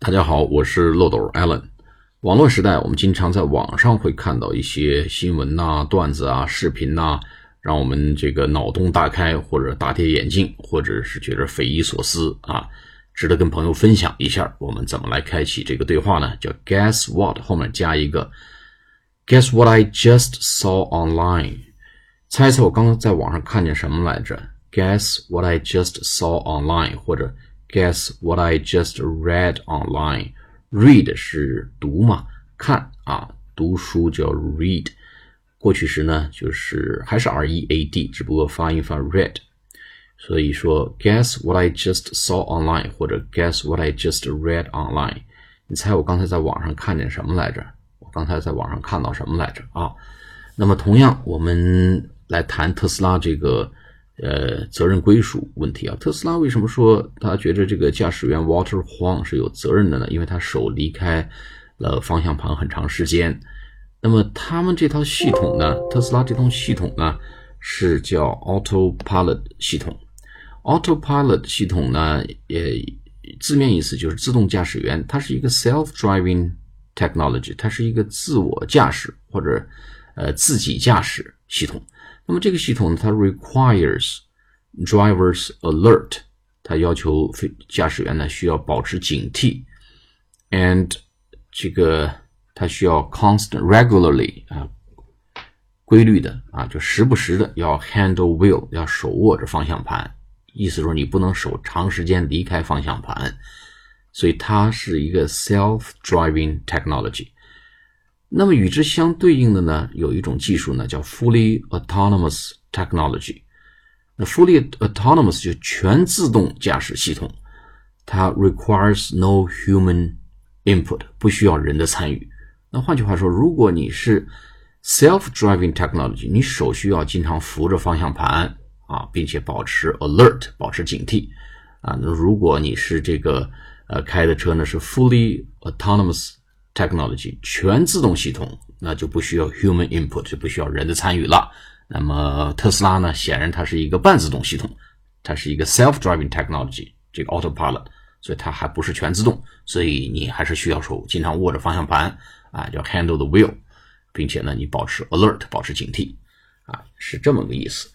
大家好，我是漏斗 Allen。网络时代，我们经常在网上会看到一些新闻呐、段子啊、视频呐，让我们这个脑洞大开，或者大跌眼镜，或者是觉得匪夷所思啊，值得跟朋友分享一下。我们怎么来开启这个对话呢？叫 Guess what 后面加一个 Guess what I just saw online。猜猜我刚刚在网上看见什么来着？Guess what I just saw online，或者 Guess what I just read online。read 是读嘛，看啊，读书叫 read。过去时呢，就是还是 r e a d，只不过发音发 read。所以说，Guess what I just saw online，或者 Guess what I just read online。你猜我刚才在网上看见什么来着？我刚才在网上看到什么来着啊？那么同样，我们来谈特斯拉这个。呃，责任归属问题啊，特斯拉为什么说他觉得这个驾驶员 Walter Huang 是有责任的呢？因为他手离开了方向盘很长时间。那么他们这套系统呢，特斯拉这套系统呢是叫 Autopilot 系统。Autopilot 系统呢，也字面意思就是自动驾驶员，它是一个 self-driving technology，它是一个自我驾驶或者呃自己驾驶系统。那么这个系统它 requires drivers alert，它要求驾驶员呢需要保持警惕，and 这个它需要 constant regularly 啊规律的啊就时不时的要 handle wheel 要手握着方向盘，意思说你不能手长时间离开方向盘，所以它是一个 self-driving technology。那么与之相对应的呢，有一种技术呢，叫 fully autonomous technology。那 fully autonomous 就全自动驾驶系统，它 requires no human input，不需要人的参与。那换句话说，如果你是 self-driving technology，你手需要经常扶着方向盘啊，并且保持 alert，保持警惕啊。那如果你是这个呃开的车呢，是 fully autonomous。Technology 全自动系统，那就不需要 human input，就不需要人的参与了。那么特斯拉呢？显然它是一个半自动系统，它是一个 self-driving technology，这个 autopilot，所以它还不是全自动，所以你还是需要手经常握着方向盘啊，叫 handle the wheel，并且呢，你保持 alert，保持警惕啊，是这么个意思。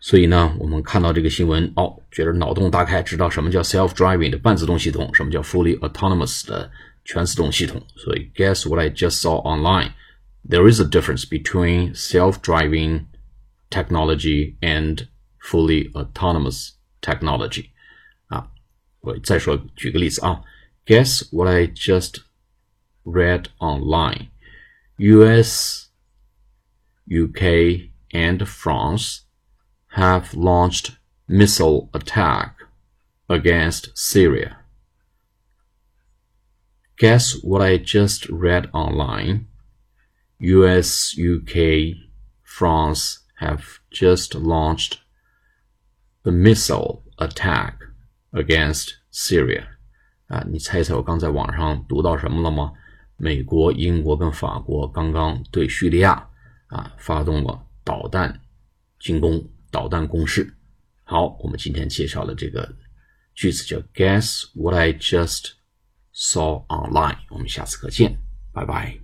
所以呢，我们看到这个新闻哦，觉得脑洞大开，知道什么叫 self-driving 的半自动系统，什么叫 fully autonomous 的。全自动系统。所以，guess what I just saw online? There is a difference between self-driving technology and fully autonomous technology. 啊，我再说，举个例子啊，guess what I just read online? U.S., UK, and France have launched missile attack against Syria. Guess what I just read online? US, UK, France have just launched a missile attack against Syria. 啊，你猜猜我刚在网上读到什么了吗？美国、英国跟法国刚刚对叙利亚啊发动了导弹进攻、 导弹公式。好，我们今天介绍的这个句子叫 Guess what I just saw online。我们下次课见，拜拜。